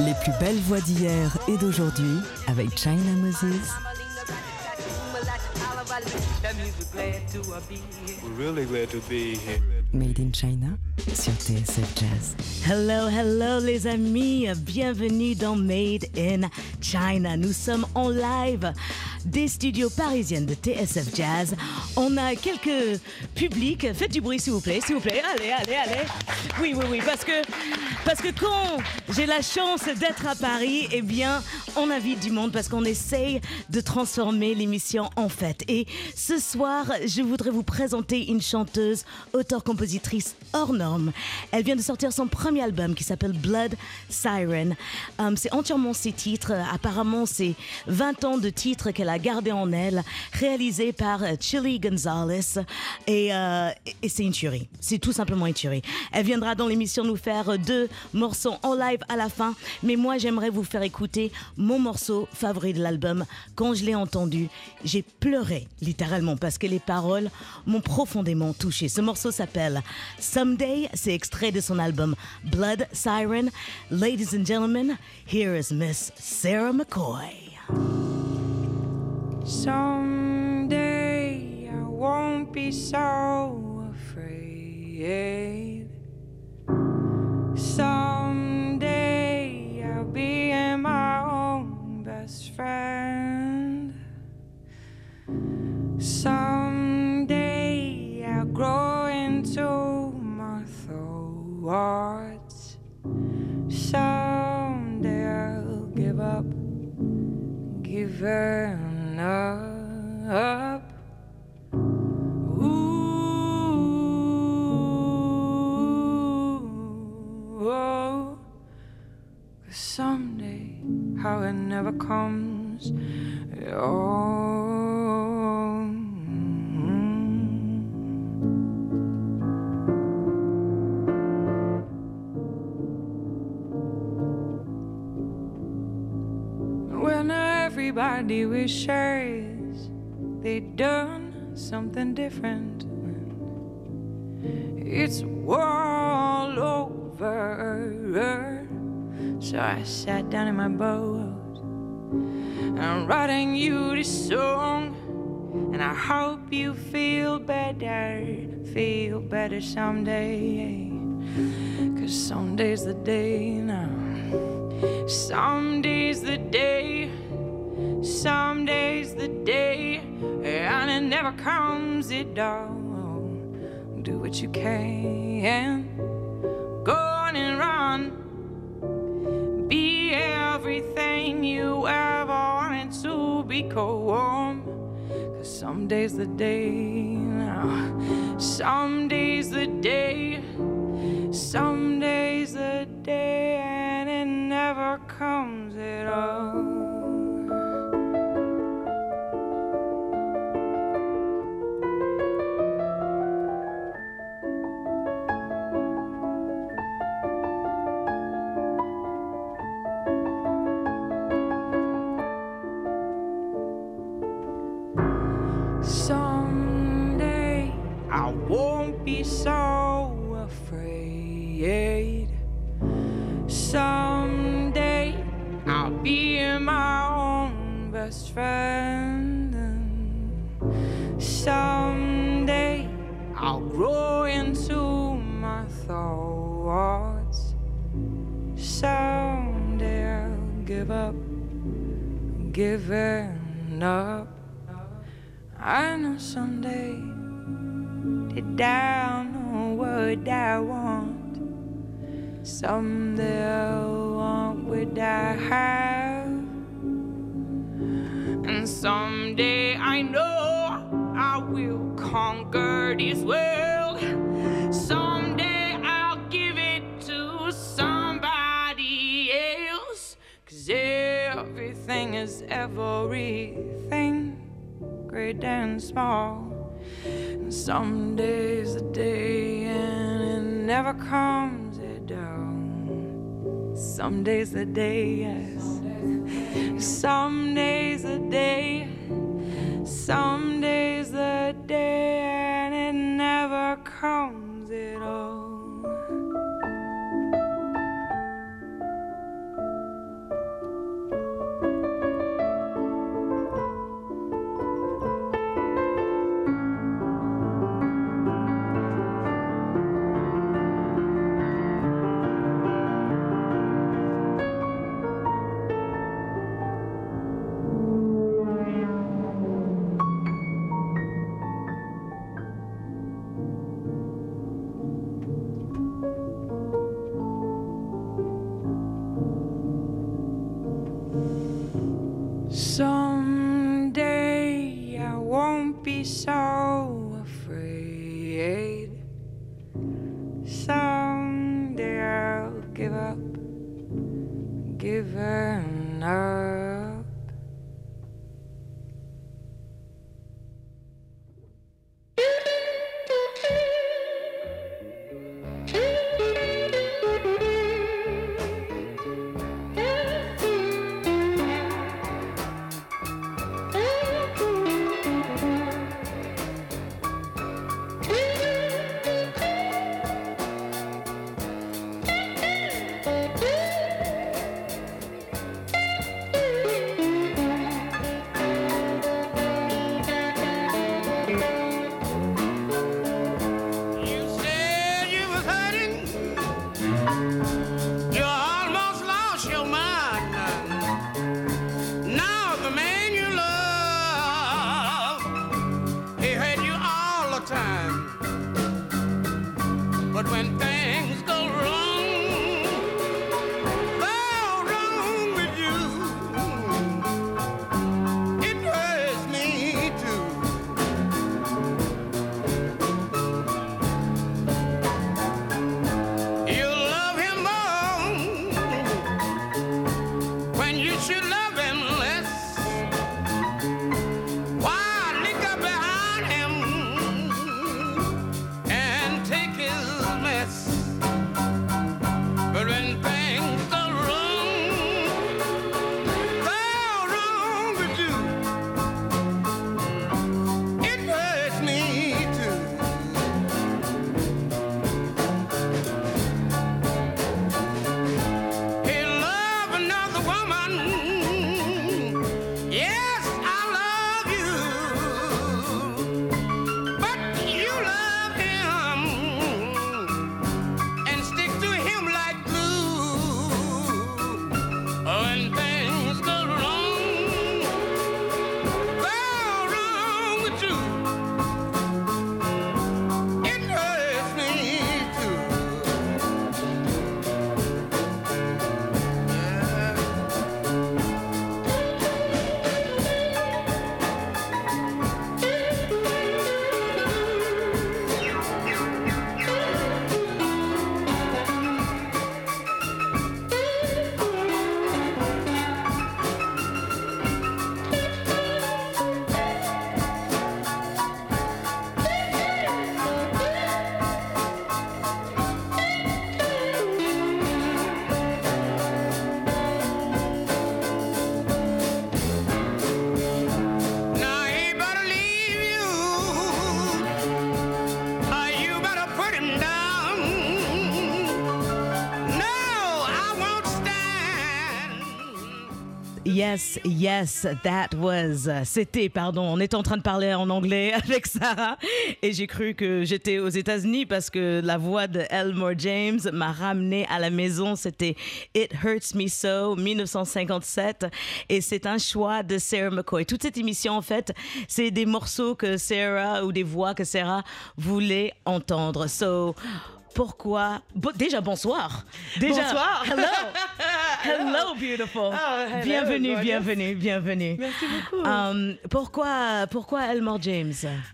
Les plus belles voix d'hier et d'aujourd'hui avec China Moses. We're really glad to be here. Made in China sur TSF Jazz. Hello, hello les amis, bienvenue dans Made in China. Nous sommes en live des studios parisiennes de TSF Jazz. On a quelques publics. Faites du bruit s'il vous plaît, s'il vous plaît. Allez, allez, allez. Oui, oui, oui, parce que, parce que quand j'ai la chance d'être à Paris, eh bien, on invite du monde parce qu'on essaye de transformer l'émission en fête. Et ce soir, je voudrais vous présenter une chanteuse, auteure-compositrice hors norme. Elle vient de sortir son premier album qui s'appelle Blood Siren. Euh, c'est entièrement ses titres. Apparemment, c'est 20 ans de titres qu'elle a gardés en elle, réalisés par euh, Chili Gonzalez. Et, euh, et c'est une tuerie. C'est tout simplement une tuerie. Elle viendra dans l'émission nous faire deux morceaux en live à la fin. Mais moi, j'aimerais vous faire écouter mon morceau favori de l'album. Quand je l'ai entendu, j'ai pleuré littéralement parce que les paroles m'ont profondément touché. Ce morceau s'appelle Someday. C'est extrait de son album Blood Siren. Ladies and gentlemen, here is Miss Sarah McCoy. Someday I won't be so afraid. Given up. Ooh, oh. 'Cause someday, how it never comes. When everybody wishes they'd done something different, it's all over. So I sat down in my boat and I'm writing you this song. And I hope you feel better, feel better someday. Cause someday's the day now. Someday's the day. Someday's the day. And it never comes, it don't. Do what you can. Go on and run. Be everything you ever wanted to be, become. Cause someday's the day now. Someday's the day. Someday's the day, and it never comes at all. Giving up. I know someday that I know what I want. Someday I'll want what I have. And someday I know I will conquer this world. Everything is everything great and small. And some days the day and it never comes at dawn. Some days the day, yes. Some days the day. Some days the day and it never comes Yes, yes, that was. euh, C'était, pardon, on était en train de parler en anglais avec Sarah et j'ai cru que j'étais aux États-Unis parce que la voix de Elmore James m'a ramené à la maison. C'était It Hurts Me So, 1957 et c'est un choix de Sarah McCoy. Toute cette émission, en fait, c'est des morceaux que Sarah ou des voix que Sarah voulait entendre. So, pourquoi? Bo- Déjà, bonsoir. Déjà, Bonsoir. Hello. Hello, beautiful. Ah, hello, bienvenue, gorgeous. bienvenue, bienvenue. Merci beaucoup. Um, pourquoi, pourquoi Elmore James?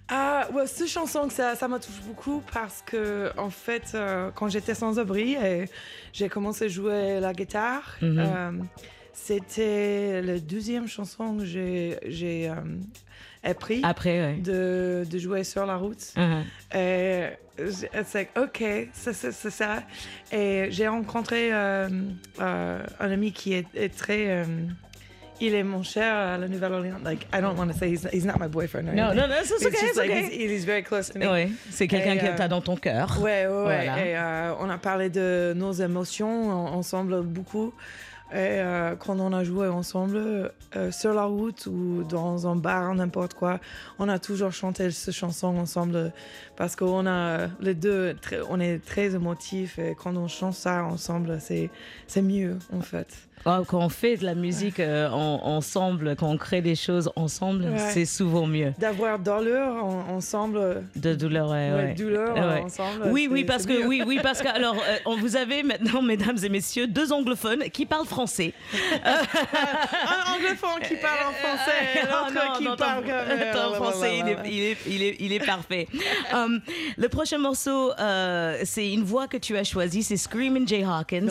Ah, ouais, cette chanson, ça, ça me touche beaucoup parce que, en fait, euh, quand j'étais sans abri et j'ai commencé à jouer la guitare, Mhm. euh, c'était la deuxième chanson que j'ai, euh, appris Après, ouais. de, de jouer sur la route. Uh-huh. Et c'est ok, c'est c'est- c'est ça. Et j'ai rencontré euh, euh, un ami qui est, est très euh, il est mon cher à la Nouvelle-Orléans. Like, I don't want to say he's, he's not my boyfriend. or No, no, no, it's It's okay, just it's like okay. he's, he's very close to me. Oui, c'est quelqu'un Et, que euh, dans ton cœur. Ouais, ouais, ouais. Voilà. Et euh, on a parlé de nos émotions en- ensemble beaucoup. Et euh, quand on a joué ensemble euh, sur la route ou dans un bar, n'importe quoi, on a toujours chanté cette chanson ensemble parce qu'on a les deux, on est très émotifs et quand on chante ça ensemble, c'est mieux en fait. Oh, quand on fait de la musique euh, en- ensemble, quand on crée des choses ensemble, Ouais. c'est souvent mieux. D'avoir douleur en- ensemble, De douleur, ouais, ouais, douleur ensemble. Oui, oui, parce que mieux. oui, oui, parce que alors, euh, on vous avez maintenant, mesdames et messieurs, deux anglophones qui parlent français. un anglophone qui parle en français, et l'autre qui non, parle comme ton français, il est, il est, il est, il est parfait. Um, le prochain morceau, euh, c'est une voix que tu as choisie, c'est Screaming Jay Hawkins.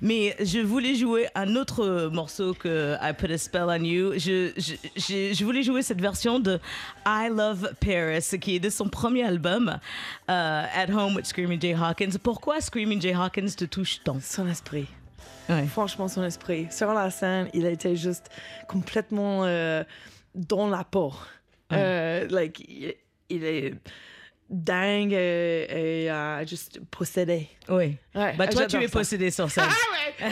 Mais je voulais jouer un autre morceau que I Put a Spell on You. Je, je, je, je voulais jouer cette version de I Love Paris, qui est de son premier album, euh, At Home with Screaming Jay Hawkins. Pourquoi Screaming Jay Hawkins te touche tant? Son esprit. Ouais. Franchement, son esprit. Sur la scène, il a été juste complètement euh, dans la peau. Euh, like, il, il est dingue et, et, euh, juste possédé. Oui. Ouais, Bah toi, tu es possédé sur scène.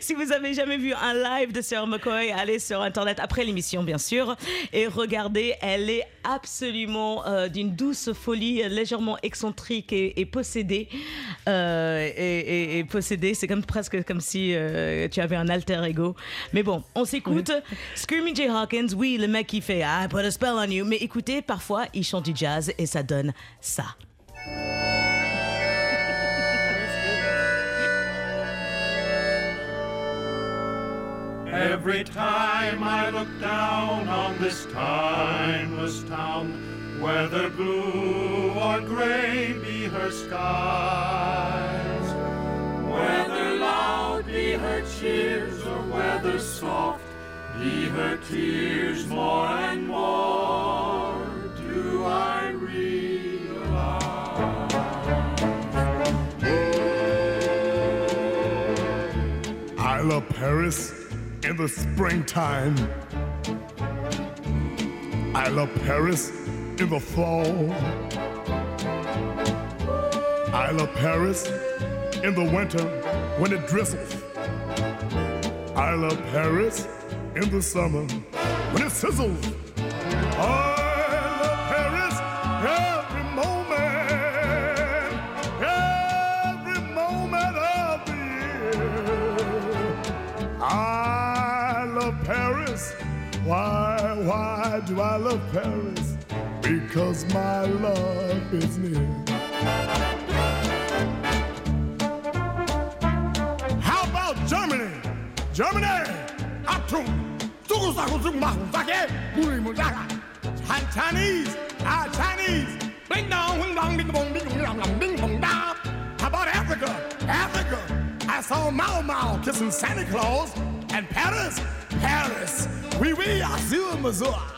si vous avez jamais vu un live de Sarah McCoy, allez sur internet après l'émission bien sûr et regardez. Elle est absolument euh, d'une douce folie, légèrement excentrique et, et possédée. Euh, et, et- et possédée, c'est comme presque comme si euh, tu avais un alter ego. Mais bon, on s'écoute. Screaming Jay Hawkins, oui, le mec qui fait I put a spell on you. Mais écoutez, parfois il chante du jazz et ça donne ça. Every time I look down on this timeless town, whether blue or gray be her skies, whether loud be her cheers or whether soft be her tears, more and more do I realize. I love Paris in the springtime. I love Paris in the fall. I love Paris in the winter when it drizzles. I love Paris in the summer when it sizzles. I do I love Paris? Because my love is near. How about Germany? Germany! Chinese! Ah, Chinese! Bing dong, wing dong, ding bong, dong, dong, ding bong, da. How about Africa? Africa! I saw Mao Mao kissing Santa Claus. And Paris? Paris! Oui, oui, Azur, Missouri.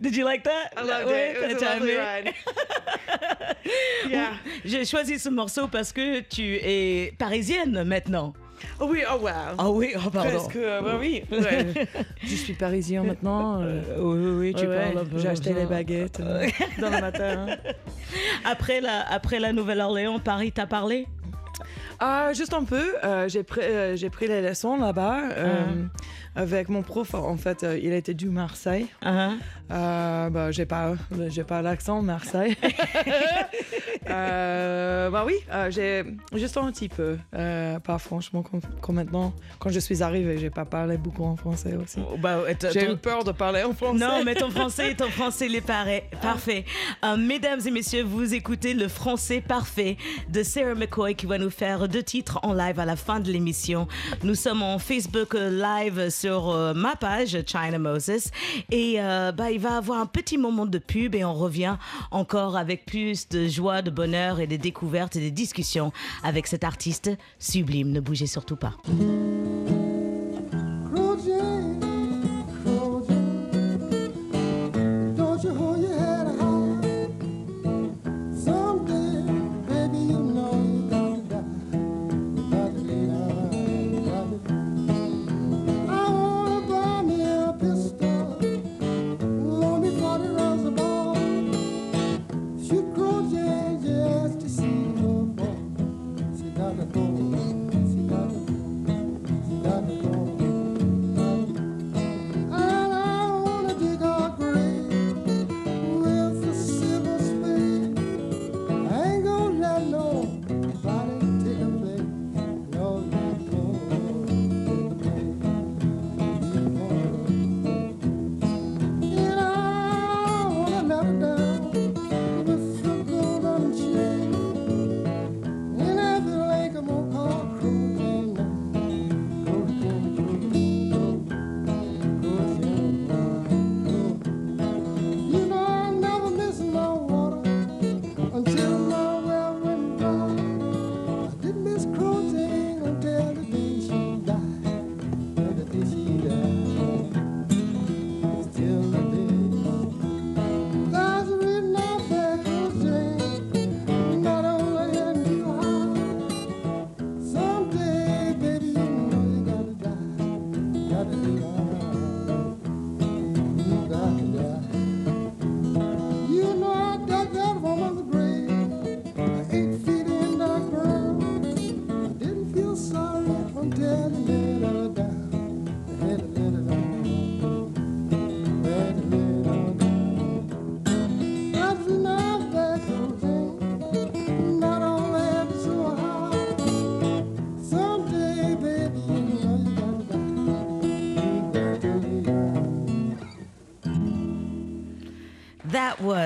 Did you like that? I loved Ouais, it. It was a lovely ride. yeah. J'ai choisi ce morceau parce que tu es parisienne maintenant. Oh oui, oh wow. Ah oui, oh pardon. Presque, euh, bah oui. Ouais. Je suis parisien maintenant. euh, Oui, oui, oui, tu ouais, parles ouais. un peu. J'ai acheté les baguettes euh, dans le matin. Après la, après la Nouvelle-Orléans, Paris t'a parlé? Ah, juste un peu. euh, j'ai pris, euh, j'ai pris les leçons là-bas euh, avec mon prof. En fait, euh, il était du Marseille. Hein Euh, bah, j'ai pas, j'ai pas l'accent Marseille. Euh, bah oui, euh, j'ai juste un petit peu. Euh, pas franchement comme, comme maintenant. Quand je suis arrivée, j'ai pas parlé beaucoup en français aussi. bah, ouais, t'as- J'ai ton- eu peur de parler en français. Non, mais ton français, ton français, il est pareil. Parfait. Euh, mesdames et messieurs, vous écoutez le français parfait de Sarah McCoy qui va nous faire deux titres en live à la fin de l'émission. Nous sommes en Facebook Live sur sur euh, ma page China Moses et euh, bah, il va avoir un petit moment de pub et on revient encore avec plus de joie, de bonheur et de découvertes et des discussions avec cet artiste sublime. Ne bougez surtout pas.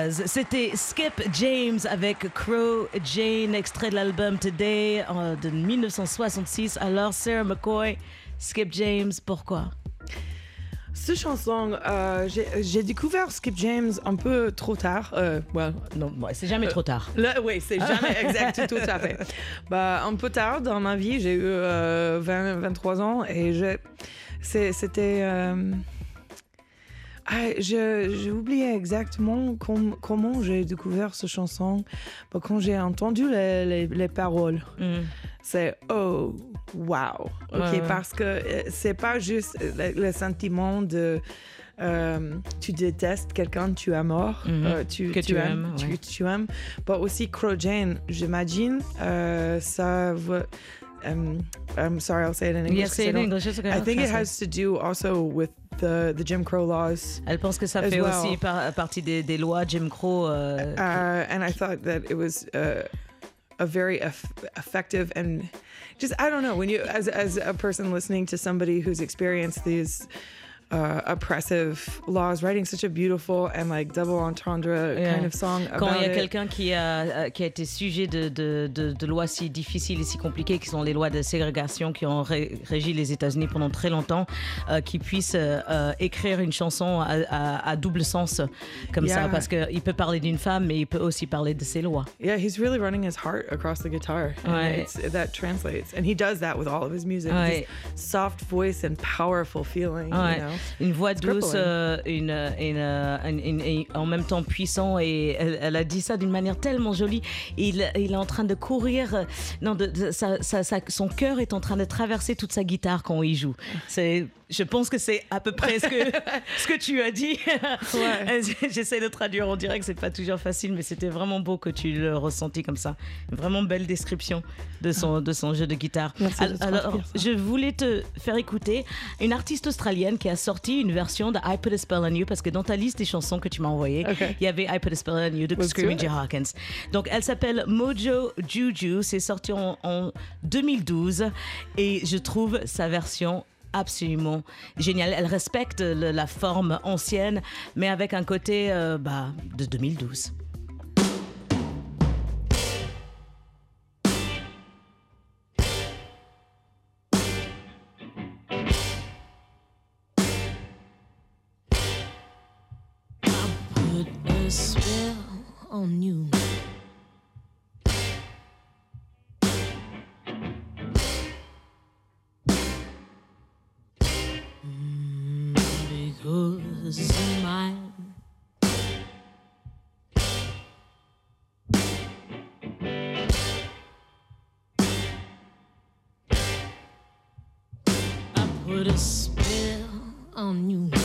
C'était Skip James avec Crow Jane, extrait de l'album Today euh, de 1966. Alors, Sarah McCoy, Skip James, pourquoi? Cette chanson, euh, j'ai découvert Skip James un peu trop tard. Euh, well, Non, ouais, c'est jamais trop tard. Là, oui, c'est jamais exact, tout à fait. Bah, un peu tard dans ma vie, j'ai eu euh, 20, 23 ans et c'était. Euh, ah, je- j'ai oublié exactement com- comment j'ai découvert cette chanson. Bah, quand j'ai entendu les, les- les paroles, Mm. c'est oh, wow. Ouais, parce que euh, c'est pas juste le, le sentiment de. euh, tu détestes quelqu'un, tu es mort, Mhm. euh, tu, Que tu aimes, aimes, tu, ouais. tu aimes. Mais aussi Crow Jane, j'imagine, euh, ça va. Um, I'm sorry, I'll say it in English. Yes, say I in English, it's okay, I think it has to do also with the, the Jim Crow laws. Elle pense que ça fait well. aussi par- partie des, des lois Jim Crow. euh, Uh, and I thought that it was uh, a very eff- effective and just I don't know when you as as a person listening to somebody who's experienced these uh, oppressive laws, writing such a beautiful and like double entendre Yeah. kind of song Quand il y a quelqu'un qui a, euh, qui a été sujet de, de, de- de lois si difficiles et si compliquées, qui sont les lois de ségrégation qui ont ré- régi les États-Unis pendant très longtemps, euh, qui puisse euh, écrire une chanson à, à- à double sens comme Yeah. ça, parce qu'il peut parler d'une femme, mais il peut aussi parler de ses lois. Yeah, he's really running his heart across the guitar. Ouais. that translates. And he does that with all of his music. Ouais. This soft voice and powerful feeling, Ouais. you know? Une voix It's douce, euh, une, une, euh, une- une- et en même temps puissant. Et elle, elle a dit ça d'une manière tellement jolie. Il, il est en train de courir. euh, Non, de, de- son cœur est en train de traverser toute sa guitare quand il joue. C'est, je pense que c'est à peu près ce que, ce que tu as dit. J'essaie de traduire. On dirait que c'est pas toujours facile, mais c'était vraiment beau que tu le ressentis comme ça. Vraiment belle description de son, de son jeu de guitare. Merci de Alors, ça. je voulais te faire écouter une artiste australienne qui a sorti une version de I Put a Spell on You parce que dans ta liste des chansons que tu m'as envoyées, il y avait I Put a Spell on You de Screaming. Jay Hawkins. Donc elle s'appelle Mojo Juju, c'est sorti en, en 2012 et je trouve sa version absolument génial. Elle respecte la forme ancienne, mais avec un côté euh, bah, de 2012. You're mine. I put a spell on you.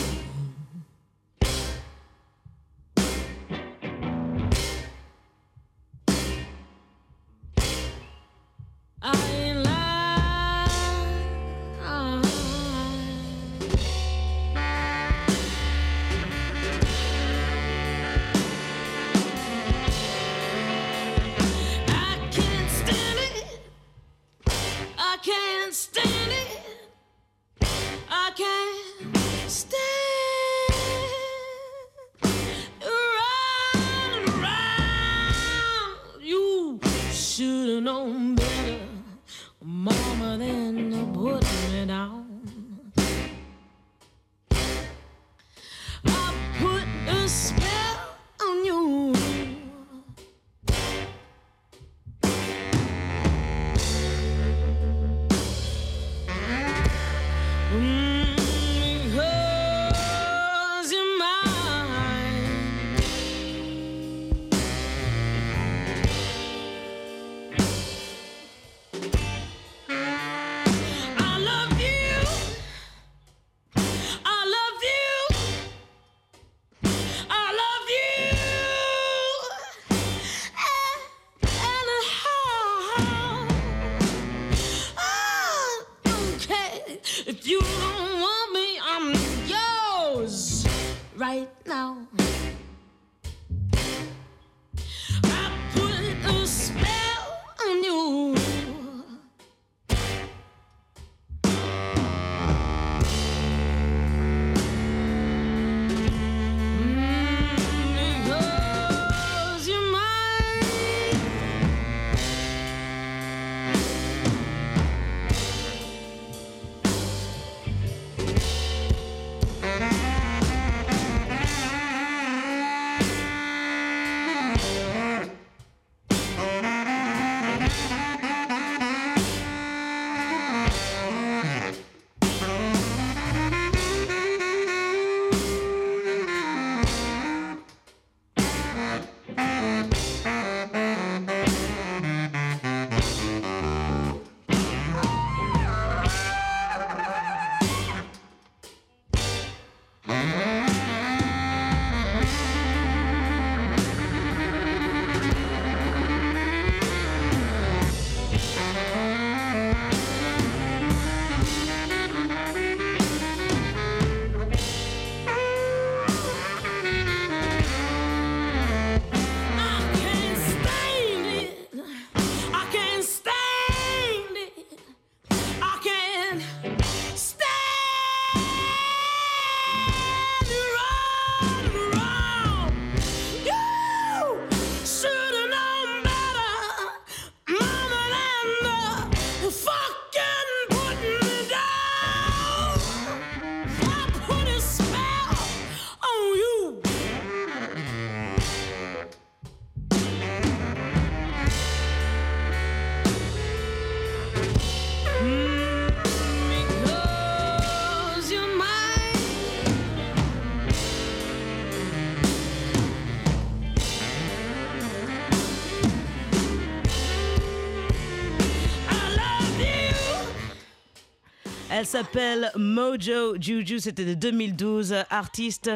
Elle s'appelle Mojo Juju, c'était de 2012, artiste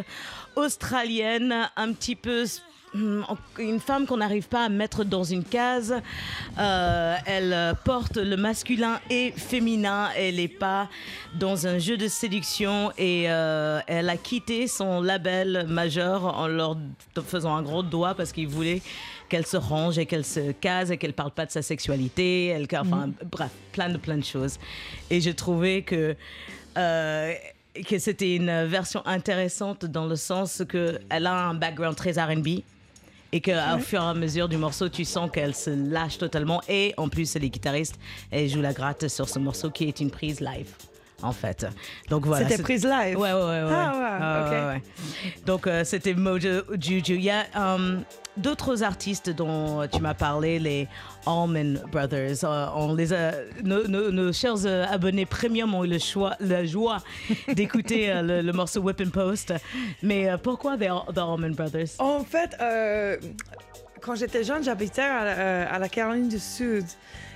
australienne, un petit peu hum, une femme qu'on n'arrive pas à mettre dans une case. Euh, elle porte le masculin et féminin. Elle n'est pas dans un jeu de séduction et euh, elle a quitté son label majeur en leur faisant un gros doigt parce qu'il voulait qu'elle se range et qu'elle se case et qu'elle parle pas de sa sexualité. Elle, enfin, bref, plein de plein de choses. Et j'ai trouvé que euh, que c'était une version intéressante dans le sens que elle a un background très R&B et qu'au fur et à mesure du morceau, tu sens qu'elle se lâche totalement. Et en plus, elle est guitariste. Elle joue la gratte sur ce morceau qui est une prise live. En fait. Donc voilà. C'était prise live. Ouais, ouais, ouais. Ah ouais, ouais. Donc, euh, c'était Mojo Juju. Il y a euh, d'autres artistes dont tu m'as parlé, les Allman Brothers. Euh, on les a, nos, nos- nos chers abonnés premium ont eu le choix, la joie d'écouter le, le morceau Whip and Post. Mais pourquoi the Allman Brothers? En fait, quand j'étais jeune, j'habitais à, à la Caroline du Sud.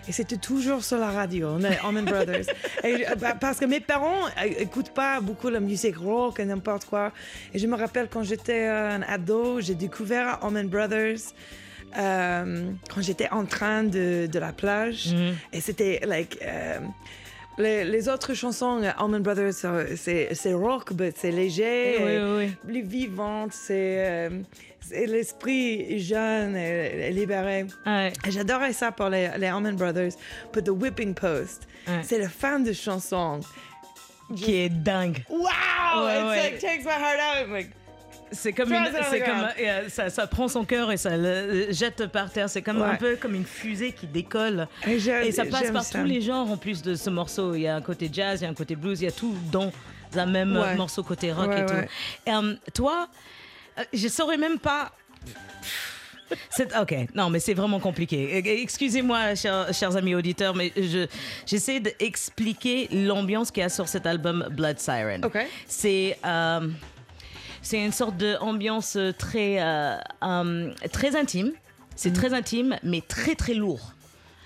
Et c'était toujours sur la radio, Allman Brothers. Et, euh, bah, parce que mes parents n'écoutent pas beaucoup la musique rock et n'importe quoi. Et je me rappelle quand j'étais euh, un ado, j'ai découvert Allman Brothers euh, quand j'étais en train de, de la plage. Et c'était like. euh, les, les autres chansons, euh, Allman Brothers, euh, c'est rock, mais c'est léger, oui, et oui, plus vivante, c'est euh, c'est l'esprit jeune et, et libéré. Ouais. J'adorais ça pour les, les Allman Brothers. But The Whipping Post, Ouais. c'est la fin de chanson. Qui est dingue. Wow! Ouais, It's ouais. like takes my heart out. I'm like, C'est comme une, c'est euh, ça, ça prend son cœur et ça le jette par terre. C'est comme un peu comme une fusée qui décolle. Et ça passe par ça. tous les genres en plus de ce morceau. Il y a un côté jazz, il y a un côté blues, il y a tout dans un même Ouais. morceau côté rock Ouais, et tout. euh, toi, je saurais même pas. Ok, non, mais c'est vraiment compliqué. Euh, Excusez-moi, chers, chers amis auditeurs, mais je- j'essaie d'expliquer l'ambiance qu'il y a sur cet album Blood Siren. OK. C'est euh, c'est une sorte d'ambiance très, euh, euh, très intime. C'est très intime, mais très très lourd.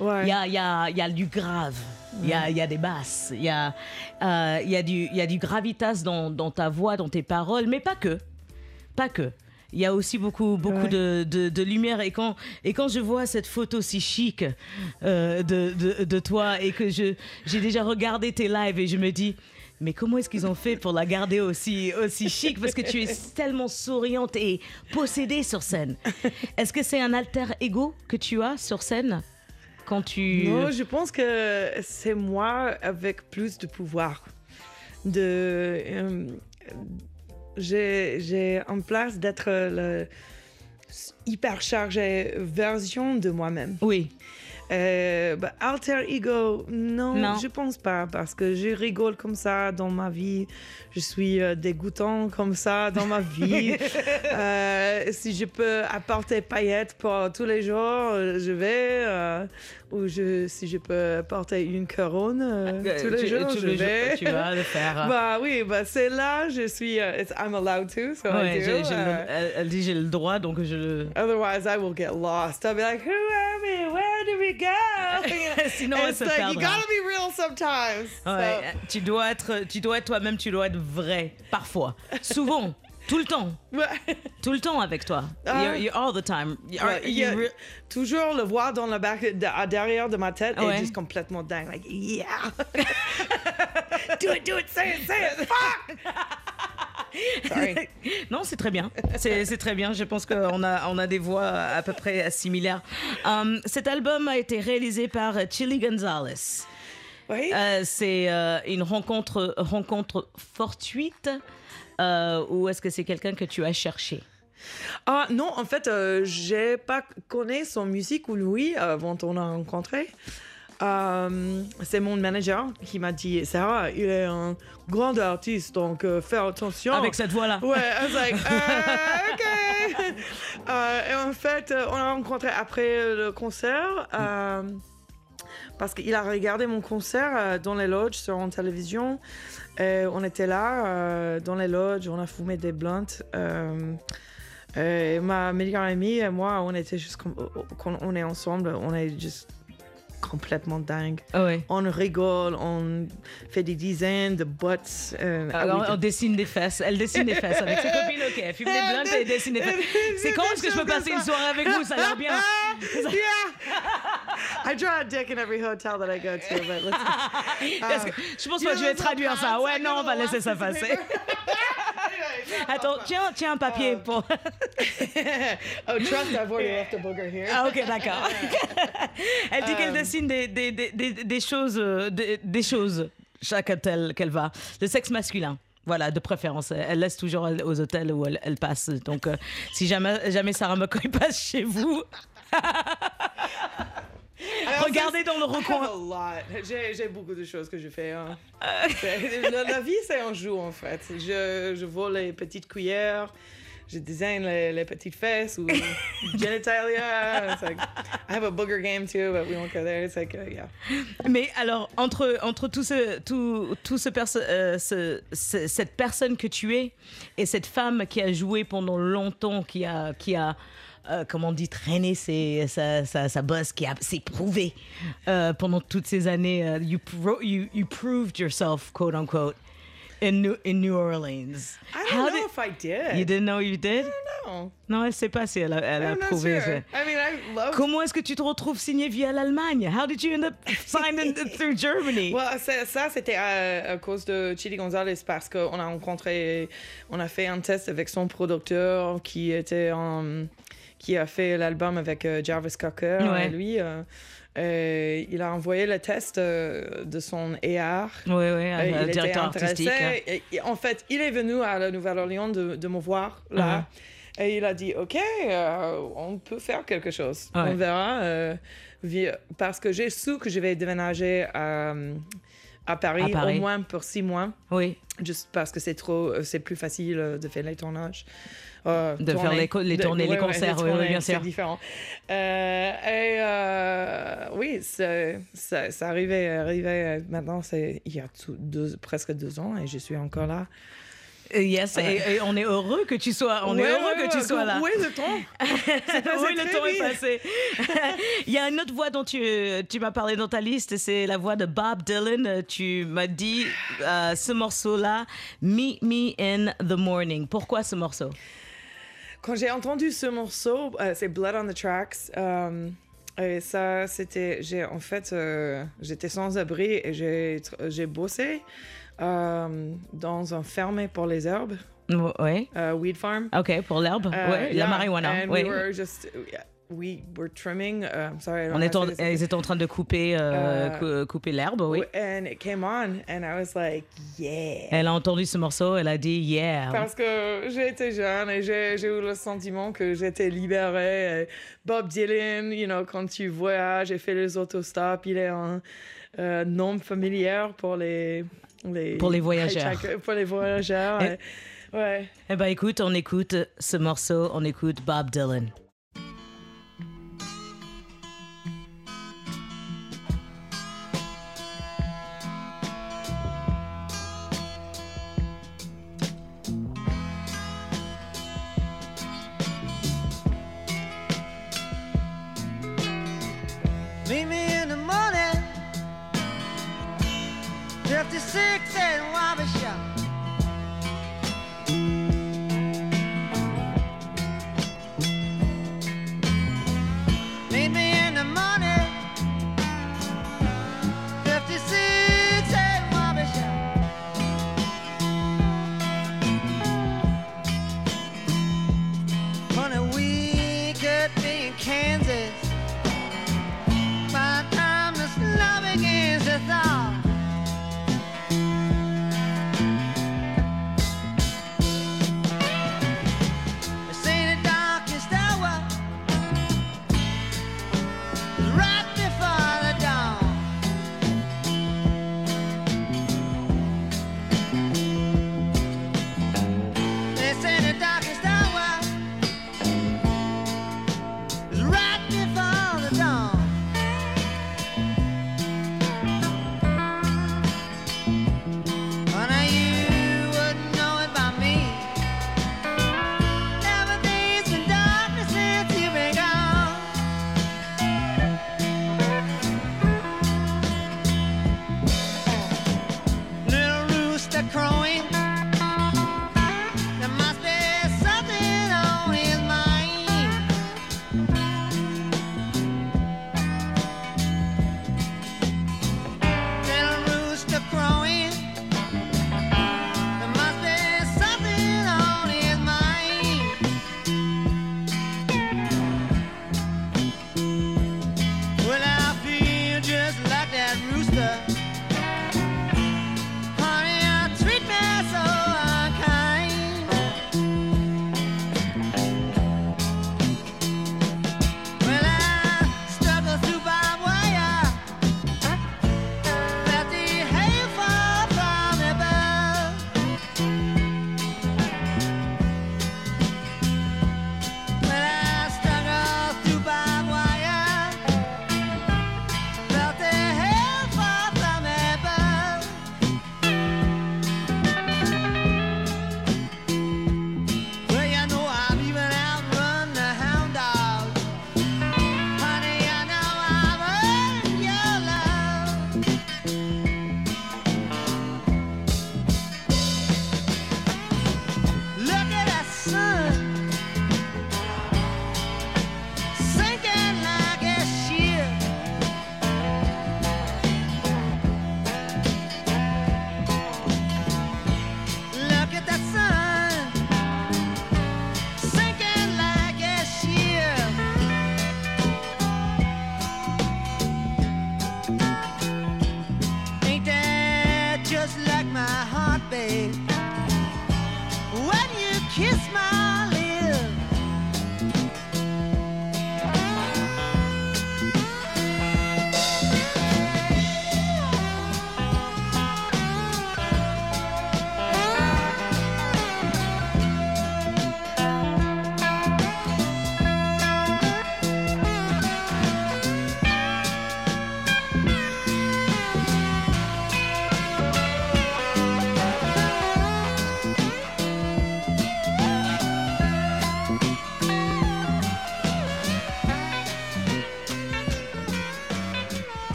Ouais. Il y a, y, a, y a du grave, il y y a des basses, il y a, euh, y a, du, y a du gravitas dans, dans ta voix, dans tes paroles, mais pas que. Pas que. Il y a aussi beaucoup, beaucoup Ouais. de, de, de lumière. Et quand, et quand je vois cette photo si chic euh, de, de, de toi et que je- j'ai déjà regardé tes lives et je me dis, mais comment est-ce qu'ils ont fait pour la garder aussi, aussi chic? Parce que tu es tellement souriante et possédée sur scène. Est-ce que c'est un alter ego que tu as sur scène quand tu... Non, je pense que c'est moi avec plus de pouvoir. De, euh, j'ai, en place d'être le hyper chargé version de moi-même. Oui. Euh, bah, alter ego, non, Non. je pense pas parce que je rigole comme ça dans ma vie. Je suis euh, dégoûtant comme ça dans ma vie. Euh, si je peux apporter paillettes pour tous les jours, euh, je vais. euh, ou je, si je peux porter une couronne euh, tous les tu, jours, tu je le- vais. tu vas le faire. bah oui, bah c'est là, je suis. euh, it's- I'm allowed to, so Ouais, I do. j'ai- j'ai le- euh, elle, elle dit j'ai le droit, donc je le... Otherwise, I will get lost. I'll be like, who are we? Where do we go? Sinon, elle It's se like, you gotta be real sometimes. Ouais, So- tu dois être, tu dois être toi-même, tu dois être vrai, parfois, souvent, tout le temps, Ouais. tout le temps avec toi. Ah. You're, you're all the time. You are- Ouais, il y a toujours le voir dans le bac, de- à derrière de ma tête Ouais. et juste complètement dingue. Like, yeah. do it, do it, say it, say it. Fuck. Sorry. non, c'est très bien. C'est c'est très bien. Je pense qu'on a, on a des voix à peu près similaires. Um, cet album a été réalisé par Chili Gonzalez. Oui. Euh, c'est euh, une rencontre, rencontre fortuite euh, ou est-ce que c'est quelqu'un que tu as cherché? Ah non, en fait, j'ai pas connu son musique ou lui avant on a rencontré. Euh, c'est mon manager qui m'a dit Sarah, il est un grand artiste, donc euh, fais attention. Avec cette voix-là. Ouais, I was like, euh, ok. Et en fait, on a rencontré après le concert. Euh, parce qu'il a regardé mon concert euh, dans les lodges sur en télévision. Et on était là euh, dans les lodges, on a fumé des blunts. euh, et ma meilleure amie et moi, on était juste comme quand on est ensemble, on est juste complètement dingue. Ouais. On rigole, on fait des dizaines de butts. euh, ah Alors, oui, on dessine des fesses. Elle dessine des fesses avec ses copines. Ok, elle fume des blunts et elle dessine des fesses. C'est quand est-ce que je peux passer une soirée avec vous Ça a l'air bien. yeah. I draw a dick in every hotel that I go to, but let's. Est-ce que- je pense pas que je vais traduire ça. Ouais, non, on va laisser ça passer. Attends, tiens, tiens un papier pour. oh, trust, I've already left a booger here. Ah, ok, d'accord. Elle dit qu'elle Euh. dessine des, des, des, des, choses, euh, des, des choses chaque hôtel qu'elle va. De sexe masculin. Voilà, de préférence. Elle laisse toujours aux hôtels où elle, elle passe. Donc, euh, si jamais, jamais Sarah McCoy passe chez vous. Regardez dans le I have recoin. J'ai beaucoup de choses que je fais. hein. C'est- la, la vie, c'est un jeu, en fait. Je, je vole les petites cuillères, je design les, les petites fesses ou genitalia. It's like, I have a booger game too, but we won't go there. It's like, uh, yeah. Mais alors, entre, entre tout ce, tout, tout ce perso- euh, ce- ce- cette personne que tu es et cette femme qui a joué pendant longtemps, qui a, qui a euh, comment on dit, traîné ses, sa, sa, sa bosse, qui a s'est prouvé euh, pendant toutes ces années, euh, you, pro- you, you proved yourself, quote unquote, in New, in New Orleans. I don't How know did- if I did. You didn't know you did? No. Non, elle sait pas si elle a, elle I'm prouvé. sure. ça. I mean, I love Comment est-ce que tu te retrouves signé via l'Allemagne? How did you end up signing through Germany? Ça, ça, c'était à, à cause de Chili Gonzalez parce qu'on a rencontré, on a fait un test avec son producteur qui était en, qui a fait l'album avec euh, Jarvis Cocker. Ouais. Et lui, euh, euh, il a envoyé le test euh, de son AR. Oui, oui, Euh, il était directeur intéressé. artistique. Et- et en fait, il est venu à la Nouvelle-Orléans de, de me voir là. Et il a dit, OK, euh, on peut faire quelque chose. Ouais. On verra. euh, parce que j'ai su que je vais déménager à, à, Paris, À Paris. au moins pour six mois. Oui, Juste parce que c'est trop, euh, c'est plus facile euh, de faire les tournages. Euh, De faire les co- les De- tournées, les ouais, ouais, concerts, oui, oui, tournées, bien c'est sûr. différent. Euh, et euh, oui, c'est- ça, ça arrivait, arrivait euh, maintenant, c'est il y a tout- deux, presque deux ans et je suis encore là. Euh, yes, et, et on est heureux que tu sois, on est Ouais, heureux ouais, que tu ouais, sois là. Oui, le temps. oui, le temps est passé. Il y a une autre voix dont tu, tu m'as parlé dans ta liste, c'est la voix de Bob Dylan. Euh, Tu m'as dit euh, ce morceau-là, Meet Me in the Morning. Pourquoi ce morceau? Quand j'ai entendu ce morceau, euh, c'est Blood on the Tracks. euh, et ça, c'était. J'ai, en fait, euh, j'étais sans abri et j'ai, j'ai bossé dans un ferme pour les herbes, Oui. Weed Farm. Ok, pour l'herbe. Uh, oui, la marijuana. And oui. we were just. We were trimming. uh, I'm sorry. I don't On est en- ils étaient en train de couper, euh, Euh, cou- couper l'herbe, oui. And it came on, and I was like, yeah. Elle a entendu ce morceau, elle a dit yeah. Parce que j'étais jeune et j'ai eu le sentiment que j'étais libérée. Bob Dylan, you know, quand tu voyages et fais les autostops, il est un euh, nom familier pour les, les Pour les voyageurs. Pour les voyageurs. Et- et- ouais. Eh ben écoute, on écoute ce morceau, on écoute Bob Dylan.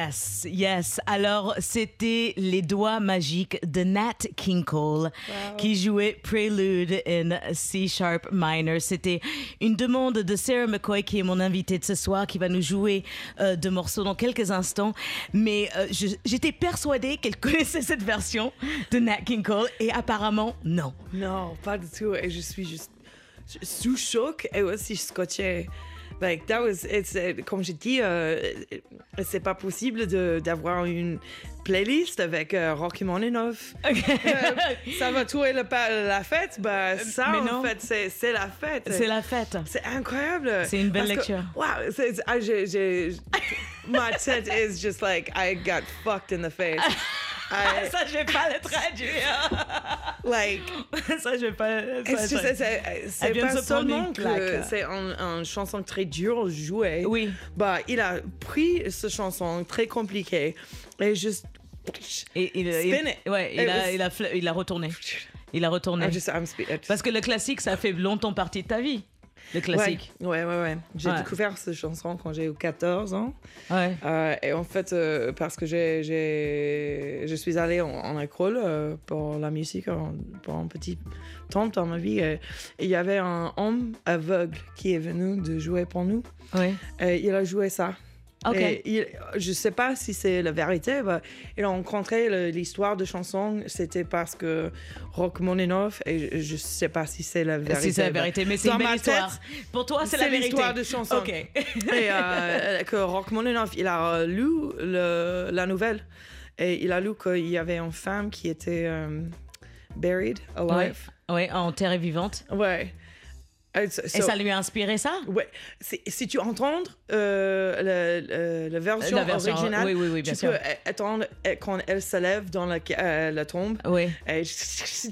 Yes, yes. Alors, c'était les doigts magiques de Nat King Cole qui jouait Prelude in C sharp minor. C'était une demande de Sarah McCoy qui est mon invitée de ce soir, qui va nous jouer euh, deux morceaux dans quelques instants. Mais euh, j'étais persuadée qu'elle connaissait cette version de Nat King Cole et apparemment non. Non, pas du tout. Et je suis juste sous choc et aussi scotché. Like, that was, it's, euh, comme j'ai dit, euh, c'est pas possible d'avoir une playlist avec euh, Rocky Moninov. Euh, ça va tuer le pa- la fête. Bah, ça, mais en non. fait, c'est la fête. C'est la fête. C'est incroyable. C'est une belle Parce que- lecture. Wow, c'est- ah, j'ai- j'ai- my tête is just like, I got fucked in the face. I- ça, je vais pas le traduire. like, ça, je vais pas. ça- c'est- pas seulement que c'est un- une chanson très dure à jouer? Oui. Bah, il a pris cette chanson très compliquée et juste. Et il, Spin il- it. ouais, il a, was- il a, fl- il a retourné. Il a retourné. I'm just- I'm Parce que le classique, ça fait longtemps partie de ta vie. Le classique. Ouais, ouais, ouais. ouais. J'ai Ouais. découvert cette chanson quand j'ai eu 14 ans. Ouais. Euh, et en fait, euh, parce que j'ai, j'ai- je suis allée en, en école euh, pour la musique en- pour un petit temps dans ma vie. Et et il y avait un homme aveugle qui est venu de jouer pour nous. Ouais. Et il a joué ça. Ok. Et il- je sais pas si c'est la vérité. bah, il a rencontré l'histoire de chanson. C'était parce que Rock Moninov, et je, je sais pas si c'est la vérité. Si c'est la vérité, mais c'est une belle histoire. tête, Pour toi, c'est la vérité. l'histoire de chanson. Ok. et euh, que Rachmaninoff, il a euh, lu le- la nouvelle et il a lu qu'il y avait une femme qui était euh, buried alive. Ouais, en terre vivante. Ouais. Et, so- Et ça lui a inspiré ça? Ouais. Si, tu entends euh, la version, La version, originale, oui, oui, oui, bien tu sûr. peux attendre euh, quand elle se lève dans la, euh, la tombe. Oui. Et-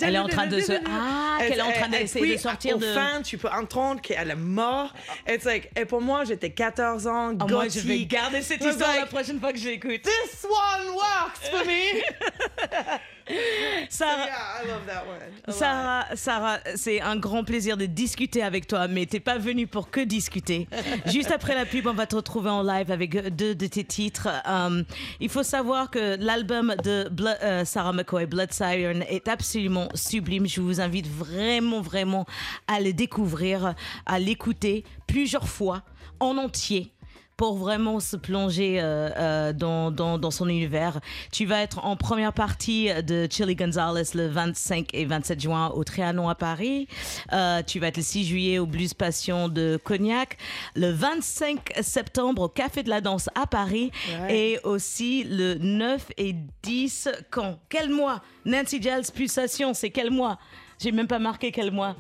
Elle est en train de se- Ah, qu'elle est en train Et- et d'essayer de sortir au de- fin, tu peux entendre qu'elle est morte. It's like, et pour moi, j'étais 14 ans, Ah, moi, je vais garder cette histoire la prochaine fois que je l'écoute. This one works for me. Sarah, yeah, I love that one. a lot. Sarah, Sarah, c'est un grand plaisir de discuter avec toi, mais t'es pas venue pour que discuter. Juste après la pub, on va te retrouver en live avec deux de tes titres. Euh, il faut savoir que l'album de euh, Sarah McCoy, Blood Siren, est absolument sublime. Je vous invite vraiment, vraiment à le découvrir, à l'écouter plusieurs fois, en entier pour vraiment se plonger euh, euh, dans, dans, dans son univers. Tu vas être en première partie de Chili Gonzalez le 25 et 27 juin au Trianon à Paris. Euh, tu vas être le 6 juillet au Blues Passion de Cognac. Le 25 septembre au Café de la Danse à Paris. Ouais. Et aussi le 9 et 10 quand? Quel mois? Nancy Giles Pulsation, c'est quel mois? J'ai même pas marqué quel mois.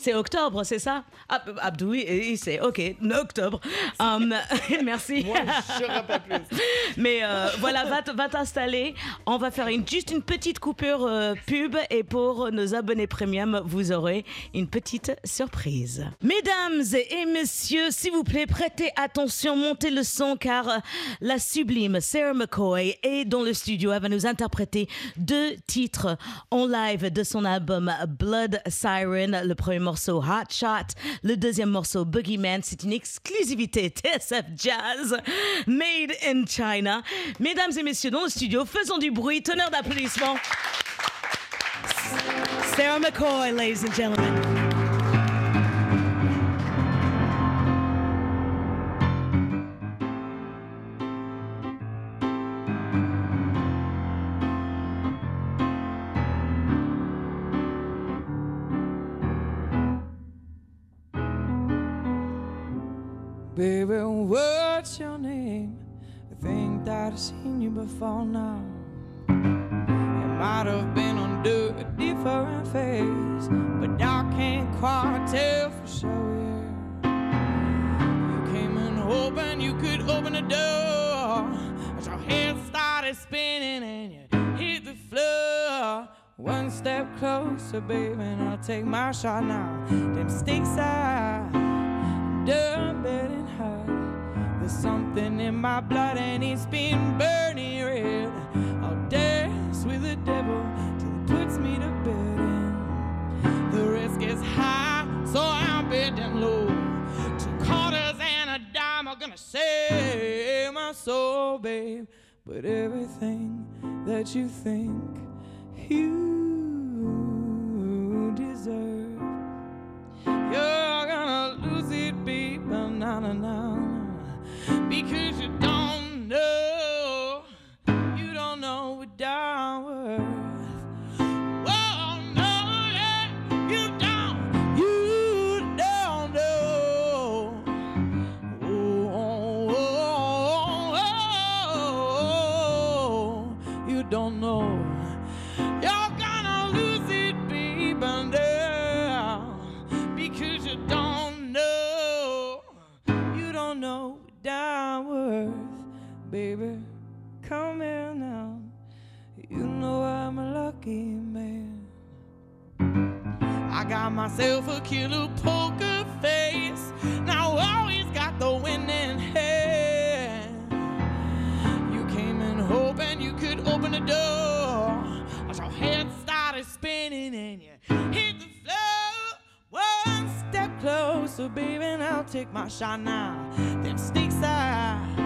C'est octobre, c'est ça? Ab- Abdou, oui, et c'est OK, octobre. Um, merci. Moi, je ne pas plus. Mais euh, voilà, va, t'installer. On va faire une, juste une petite coupure euh, pub et pour nos abonnés premium, vous aurez une petite surprise. Mesdames et messieurs, s'il vous plaît, prêtez attention, montez le son car euh, la sublime Sarah McCoy est dans le studio. Elle va nous interpréter deux titres en live de son album Blood Siren. Le premier morceau Hot Shot, le deuxième morceau Boogeyman. C'est une exclusivité TSF Jazz made in China. Mesdames et messieurs, dans le studio, faisons du bruit, tonnerre d'applaudissements. Sarah McCoy, ladies and gentlemen. I've seen you before now. It might have been under a different face, but I can't quite tell for sure. You came in hoping you could open the door, but your head started spinning and you hit the floor. One step closer, baby, and I'll take my shot now. Them stakes are done betting hard. Something in my blood and it's been burning red. I'll dance with the devil till he puts me to bed. And the risk is high, so I'm bidding low. Two quarters and a dime are gonna save my soul, babe. but everything that you think you deserve. You're gonna lose it, baby, na na na, because you don't baby. Come here now. You know I'm a lucky man. I got myself a killer poker face. Now always got the winning hand. You came in hoping you could open the door. But your head started spinning and you hit the floor. One step closer, baby, and I'll take my shot now. Them sticks are.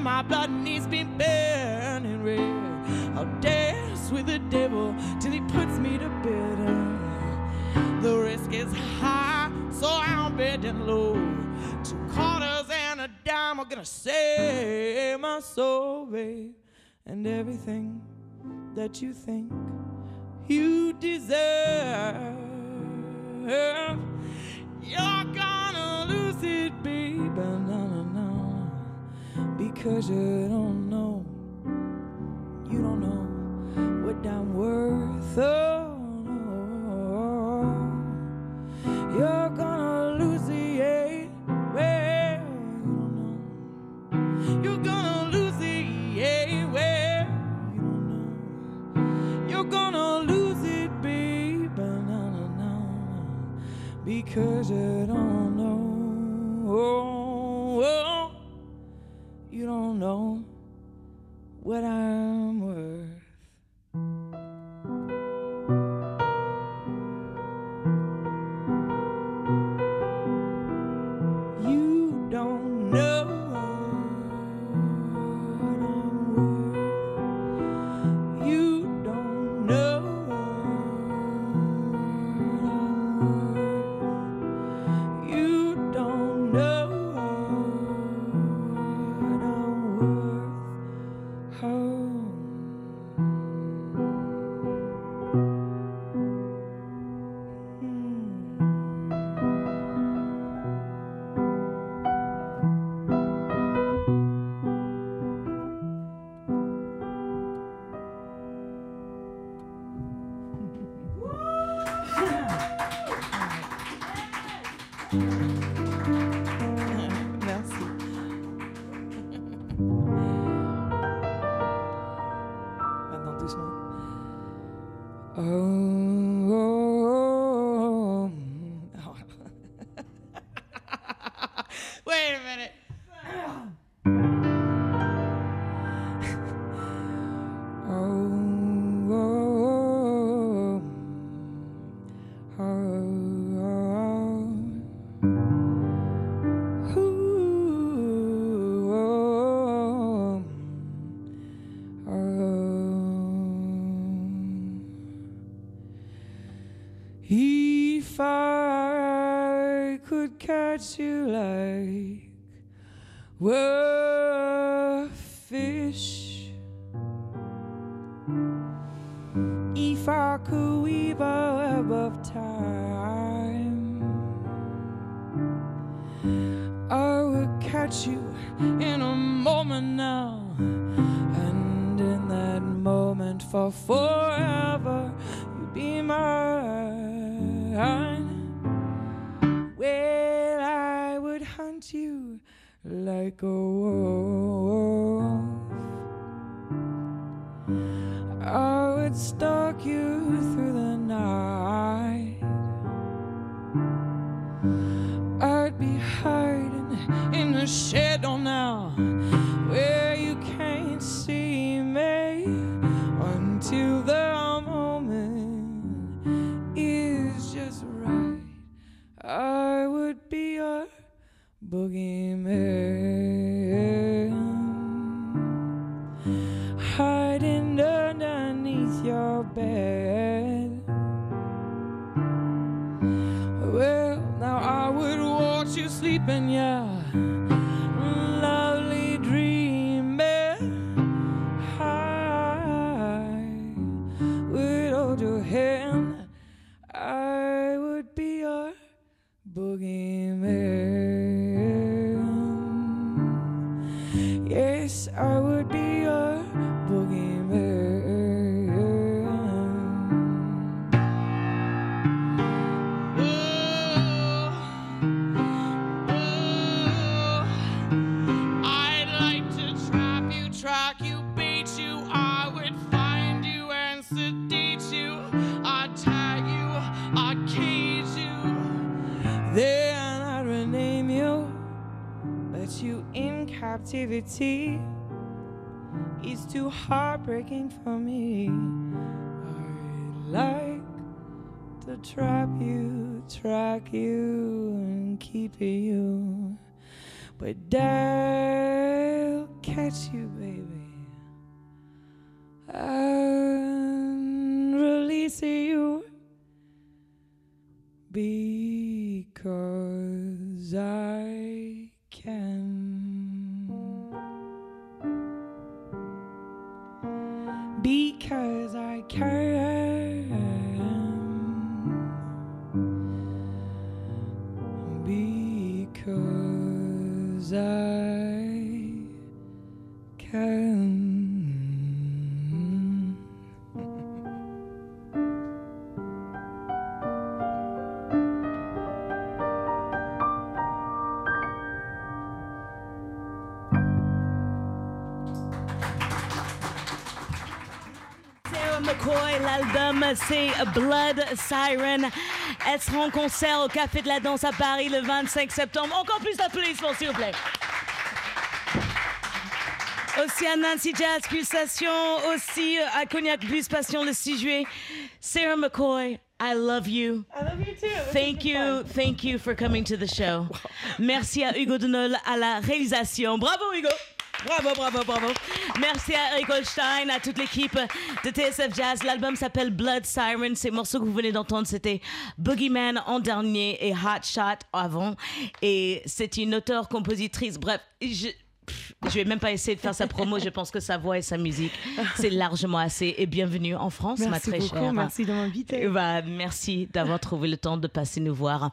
My blood needs been burning red. I'll dance with the devil till he puts me to bed. The risk is high, so I'm betting low. Two quarters and a dime are gonna save my soul, babe. And everything that you think you deserve. You're gonna lose it, baby, no, no, no, because you don't know, you don't know what I'm worth. Oh, sleeping, yeah. Heartbreaking for me. I'd like to trap you, track you, and keep you. But I'll catch you, baby, and release you because I can. Because I can. Because I can. McCoy, l'album c'est Blood Siren. Elle sera en concert au Café de la Danse à Paris le 25 septembre? Encore plus d'applaudissements, s'il vous plaît. Aussi à Nancy Jazz Pulsation, aussi à Cognac Blues Passion le 6 juillet. Sarah McCoy, I love you. I love you too. This Thank you, fun. thank you for coming to the show. Merci à Hugo Denol à la réalisation. Bravo Hugo. Bravo, bravo, bravo. Merci à Eric Holstein, à toute l'équipe de TSF Jazz. L'album s'appelle Blood Siren. Ces morceaux que vous venez d'entendre, c'était Boogeyman en dernier et Hot Shot avant. Et c'est une auteure-compositrice. Bref, je... pff, Je vais même pas essayer de faire sa promo. Je pense que sa voix et sa musique, c'est largement assez. Et bienvenue en France, ma très beaucoup, chère. merci de m'inviter. Eh ben, merci d'avoir trouvé le temps de passer nous voir.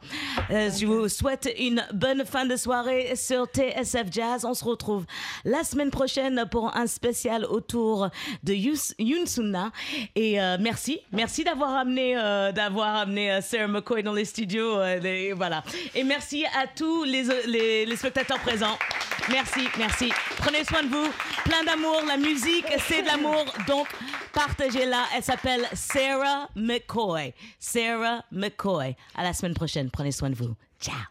Euh, je vous souhaite une bonne fin de soirée sur TSF Jazz. On se retrouve la semaine prochaine pour un spécial autour de Yunsuna. Et euh, merci, merci d'avoir amené, euh, d'avoir amené euh, Sarah McCoy dans les studios. euh, les- voilà. Et merci à tous les, les, les spectateurs présents. Merci, merci. Prenez soin de vous. Plein d'amour. La musique, c'est de l'amour. Donc, partagez-la. Elle s'appelle Sarah McCoy. Sarah McCoy. À la semaine prochaine. Prenez soin de vous. Ciao.